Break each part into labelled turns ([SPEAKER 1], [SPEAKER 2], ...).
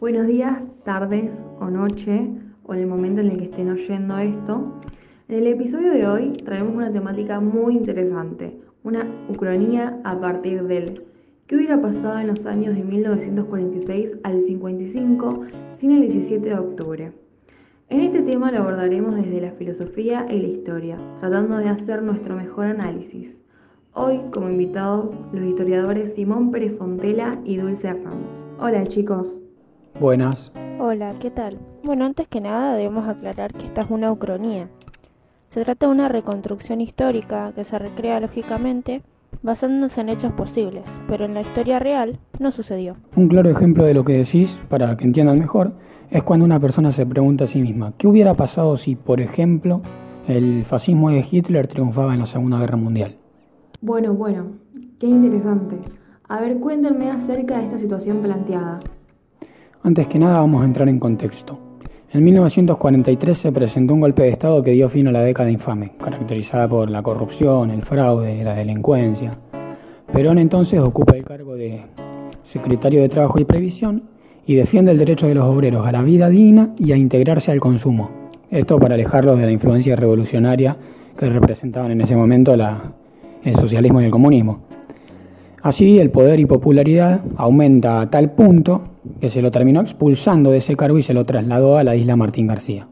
[SPEAKER 1] Buenos días, tardes o noche, o en el momento en el que estén oyendo esto. En el episodio de hoy traemos una temática muy interesante, una ucronía a partir del ¿qué hubiera pasado en los años de 1946 al 55 sin el 17 de octubre? En este tema lo abordaremos desde la filosofía y la historia, tratando de hacer nuestro mejor análisis. Hoy, como invitados, los historiadores Simón Pérez Fontela y Dulce Ramos. Hola chicos.
[SPEAKER 2] Buenas.
[SPEAKER 3] Hola, ¿qué tal? Bueno, antes que nada debemos aclarar que esta es una ucronía. Se trata de una reconstrucción histórica que se recrea lógicamente basándose en hechos posibles, pero en la historia real no sucedió.
[SPEAKER 2] Un claro ejemplo de lo que decís, para que entiendan mejor, es cuando una persona se pregunta a sí misma, ¿qué hubiera pasado si, por ejemplo, el fascismo de Hitler triunfaba en la Segunda Guerra Mundial?
[SPEAKER 1] Bueno, bueno, qué interesante. A ver, cuéntenme acerca de esta situación planteada.
[SPEAKER 2] Antes que nada vamos a entrar en contexto. En 1943 se presentó un golpe de Estado que dio fin a la década infame, caracterizada por la corrupción, el fraude, la delincuencia. Perón entonces ocupa el cargo de secretario de Trabajo y Previsión y defiende el derecho de los obreros a la vida digna y a integrarse al consumo. Esto para alejarlos de la influencia revolucionaria que representaban en ese momento el socialismo y el comunismo. Así el poder y popularidad aumenta a tal punto que se lo terminó expulsando de ese cargo y se lo trasladó a la isla Martín García.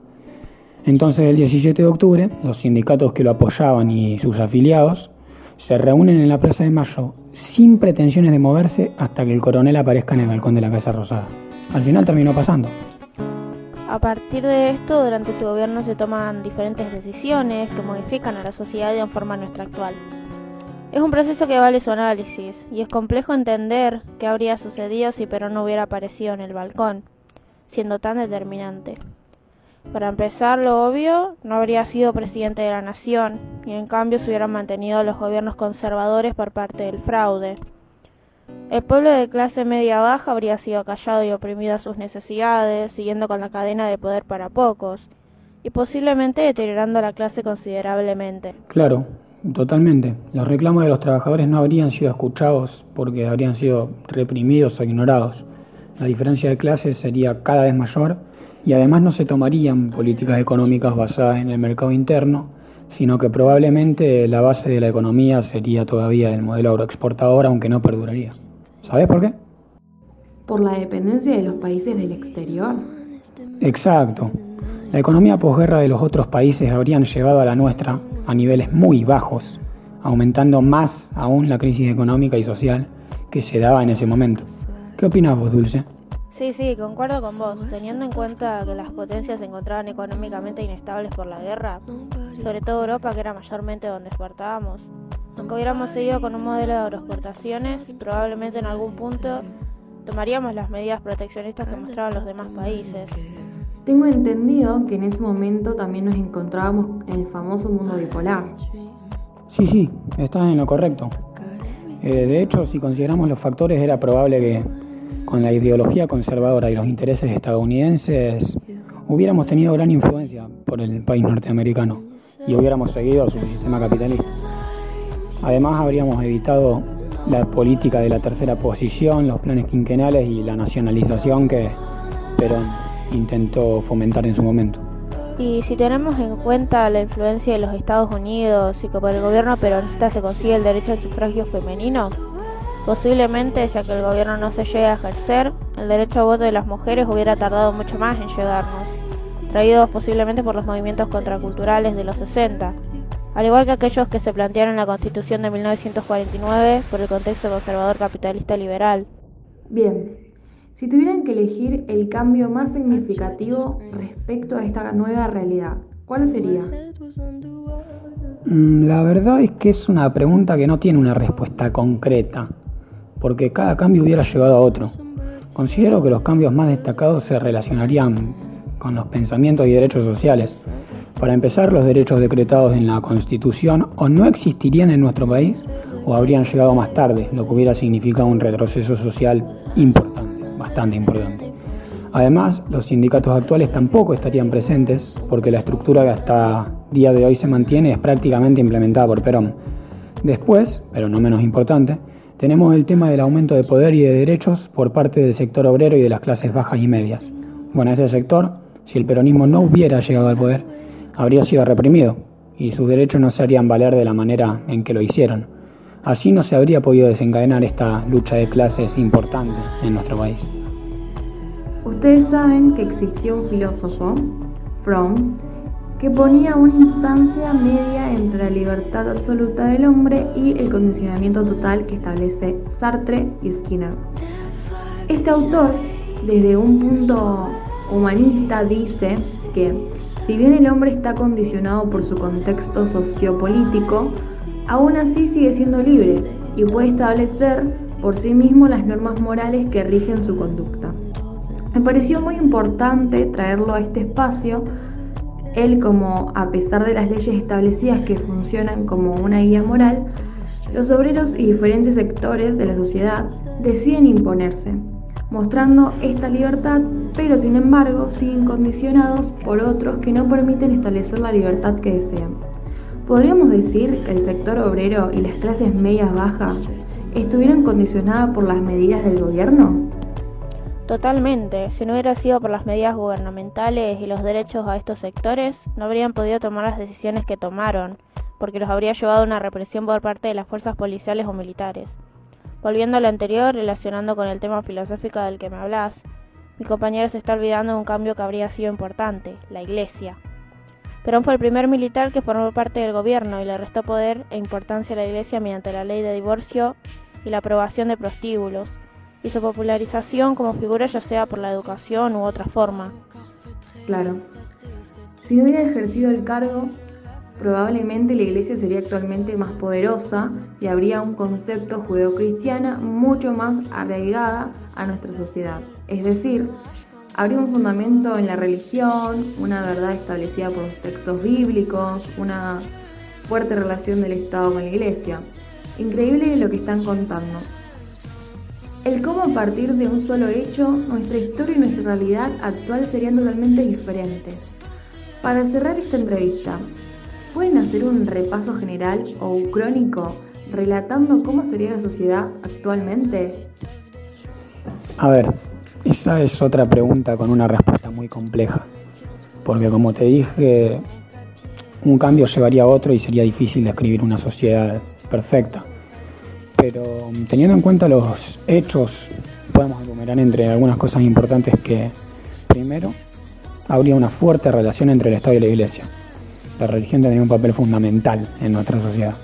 [SPEAKER 2] Entonces el 17 de octubre los sindicatos que lo apoyaban y sus afiliados se reúnen en la Plaza de Mayo sin pretensiones de moverse hasta que el coronel aparezca en el balcón de la Casa Rosada. Al final terminó pasando.
[SPEAKER 3] A partir de esto, durante su gobierno se toman diferentes decisiones que modifican a la sociedad de forma nuestra actual. Es un proceso que vale su análisis, y es complejo entender qué habría sucedido si Perón no hubiera aparecido en el balcón, siendo tan determinante. Para empezar, lo obvio, no habría sido presidente de la nación, y en cambio se hubieran mantenido los gobiernos conservadores por parte del fraude. El pueblo de clase media baja habría sido callado y oprimido a sus necesidades, siguiendo con la cadena de poder para pocos, y posiblemente deteriorando la clase considerablemente.
[SPEAKER 2] Claro, totalmente. Los reclamos de los trabajadores no habrían sido escuchados porque habrían sido reprimidos o ignorados. La diferencia de clases sería cada vez mayor y además no se tomarían políticas económicas basadas en el mercado interno, sino que probablemente la base de la economía sería todavía el modelo agroexportador, aunque no perduraría. ¿Sabes por qué?
[SPEAKER 1] Por la dependencia de los países del exterior.
[SPEAKER 2] Exacto. La economía posguerra de los otros países habrían llevado a la nuestra a niveles muy bajos, aumentando más aún la crisis económica y social que se daba en ese momento. ¿Qué opinas vos, Dulce?
[SPEAKER 3] Sí, sí, concuerdo con vos. Teniendo en cuenta que las potencias se encontraban económicamente inestables por la guerra, sobre todo Europa, que era mayormente donde exportábamos, aunque hubiéramos seguido con un modelo de agroexportaciones, probablemente en algún punto tomaríamos las medidas proteccionistas que mostraban los demás países.
[SPEAKER 1] Tengo entendido que en ese momento también nos encontrábamos en el famoso mundo bipolar.
[SPEAKER 2] Sí, sí, estás en lo correcto. Eh, de hecho, si consideramos los factores, era probable que con la ideología conservadora y los intereses estadounidenses, hubiéramos tenido gran influencia por el país norteamericano y hubiéramos seguido su sistema capitalista. Además, habríamos evitado la política de la tercera posición, los planes quinquenales y la nacionalización que Perón intentó fomentar en su momento.
[SPEAKER 3] Y si tenemos en cuenta la influencia de los Estados Unidos y que por el gobierno peronista se consigue el derecho al sufragio femenino, Posiblemente, ya que el gobierno no se llega a ejercer, el derecho a voto de las mujeres hubiera tardado mucho más en llegarnos, traídos posiblemente por los movimientos contraculturales de los 60, al igual que aquellos que se plantearon en la Constitución de 1949 por el contexto conservador capitalista liberal.
[SPEAKER 1] Bien, si tuvieran que elegir el cambio más significativo respecto a esta nueva realidad, ¿cuál sería?
[SPEAKER 2] Mm, la verdad es que es una pregunta que no tiene una respuesta concreta porque cada cambio hubiera llevado a otro. Considero que los cambios más destacados se relacionarían con los pensamientos y derechos sociales. Para empezar, los derechos decretados en la Constitución o no existirían en nuestro país o habrían llegado más tarde, lo que hubiera significado un retroceso social importante, bastante importante. Además, los sindicatos actuales tampoco estarían presentes porque la estructura que hasta día de hoy se mantiene es prácticamente implementada por Perón. Después, pero no menos importante, Tenemos el tema del aumento de poder y de derechos por parte del sector obrero y de las clases bajas y medias. Bueno, este sector, si el peronismo no hubiera llegado al poder, habría sido reprimido y sus derechos no se harían valer de la manera en que lo hicieron. Así no se habría podido desencadenar esta lucha de clases importante en nuestro país.
[SPEAKER 1] Ustedes saben que existió un filósofo, Fromm, que ponía una instancia media entre la libertad absoluta del hombre y el condicionamiento total que establece Sartre y Skinner. Este autor, desde un punto humanista, dice que si bien el hombre está condicionado por su contexto sociopolítico, aún así sigue siendo libre y puede establecer por sí mismo las normas morales que rigen su conducta. Me pareció muy importante traerlo a este espacio él como, a pesar de las leyes establecidas que funcionan como una guía moral, los obreros y diferentes sectores de la sociedad deciden imponerse, mostrando esta libertad, pero sin embargo siguen condicionados por otros que no permiten establecer la libertad que desean. ¿Podríamos decir que el sector obrero y las clases medias bajas estuvieran condicionadas por las medidas del gobierno?
[SPEAKER 3] Totalmente. Si no hubiera sido por las medidas gubernamentales y los derechos a estos sectores, no habrían podido tomar las decisiones que tomaron, porque los habría llevado a una represión por parte de las fuerzas policiales o militares. Volviendo a lo anterior, relacionando con el tema filosófico del que me hablas, mi compañero se está olvidando de un cambio que habría sido importante, la Iglesia. Perón fue el primer militar que formó parte del gobierno y le restó poder e importancia a la Iglesia mediante la ley de divorcio y la aprobación de prostíbulos, y su popularización como figura ya sea por la educación u otra forma.
[SPEAKER 1] Claro. Si hubiera ejercido el cargo, probablemente la iglesia sería actualmente más poderosa y habría un concepto judeocristiana mucho más arraigada a nuestra sociedad. Es decir, habría un fundamento en la religión, una verdad establecida por los textos bíblicos, una fuerte relación del Estado con la iglesia. Increíble lo que están contando. El cómo a partir de un solo hecho, nuestra historia y nuestra realidad actual serían totalmente diferentes. Para cerrar esta entrevista, ¿pueden hacer un repaso general o crónico relatando cómo sería la sociedad actualmente?
[SPEAKER 2] A ver, esa es otra pregunta con una respuesta muy compleja, porque como te dije, un cambio llevaría a otro y sería difícil describir una sociedad perfecta pero teniendo en cuenta los hechos, podemos enumerar entre algunas cosas importantes que, primero, habría una fuerte relación entre el Estado y la Iglesia. La religión tendría un papel fundamental en nuestra sociedad.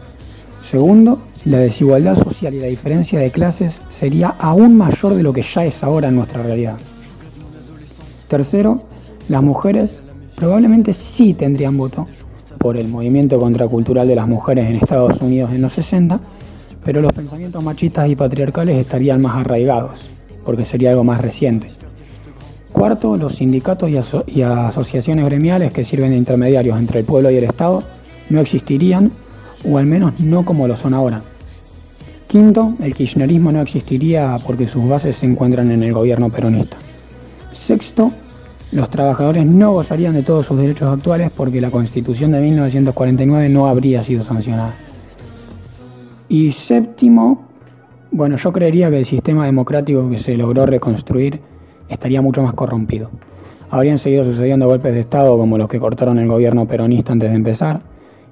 [SPEAKER 2] Segundo, la desigualdad social y la diferencia de clases sería aún mayor de lo que ya es ahora en nuestra realidad. Tercero, las mujeres probablemente sí tendrían voto por el movimiento contracultural de las mujeres en Estados Unidos en los 60 pero los pensamientos machistas y patriarcales estarían más arraigados, porque sería algo más reciente. Cuarto, los sindicatos y, asociaciones gremiales que sirven de intermediarios entre el pueblo y el Estado no existirían, o al menos no como lo son ahora. Quinto, el kirchnerismo no existiría porque sus bases se encuentran en el gobierno peronista. Sexto, los trabajadores no gozarían de todos sus derechos actuales porque la constitución de 1949 no habría sido sancionada. Y séptimo, bueno, yo creería que el sistema democrático que se logró reconstruir estaría mucho más corrompido. Habrían seguido sucediendo golpes de Estado como los que cortaron el gobierno peronista antes de empezar,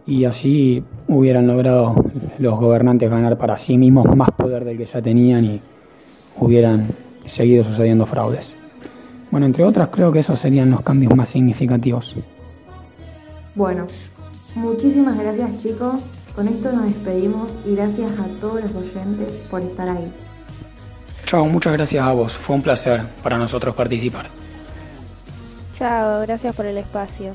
[SPEAKER 2] y así hubieran logrado los gobernantes ganar para sí mismos más poder del que ya tenían y hubieran seguido sucediendo fraudes. Bueno, entre otras creo que esos serían los cambios más significativos.
[SPEAKER 1] Bueno, muchísimas gracias chicos con esto nos despedimos y gracias a todos los oyentes por estar ahí.
[SPEAKER 2] Chao, muchas gracias a vos. Fue un placer para nosotros participar.
[SPEAKER 3] Chao, gracias por el espacio.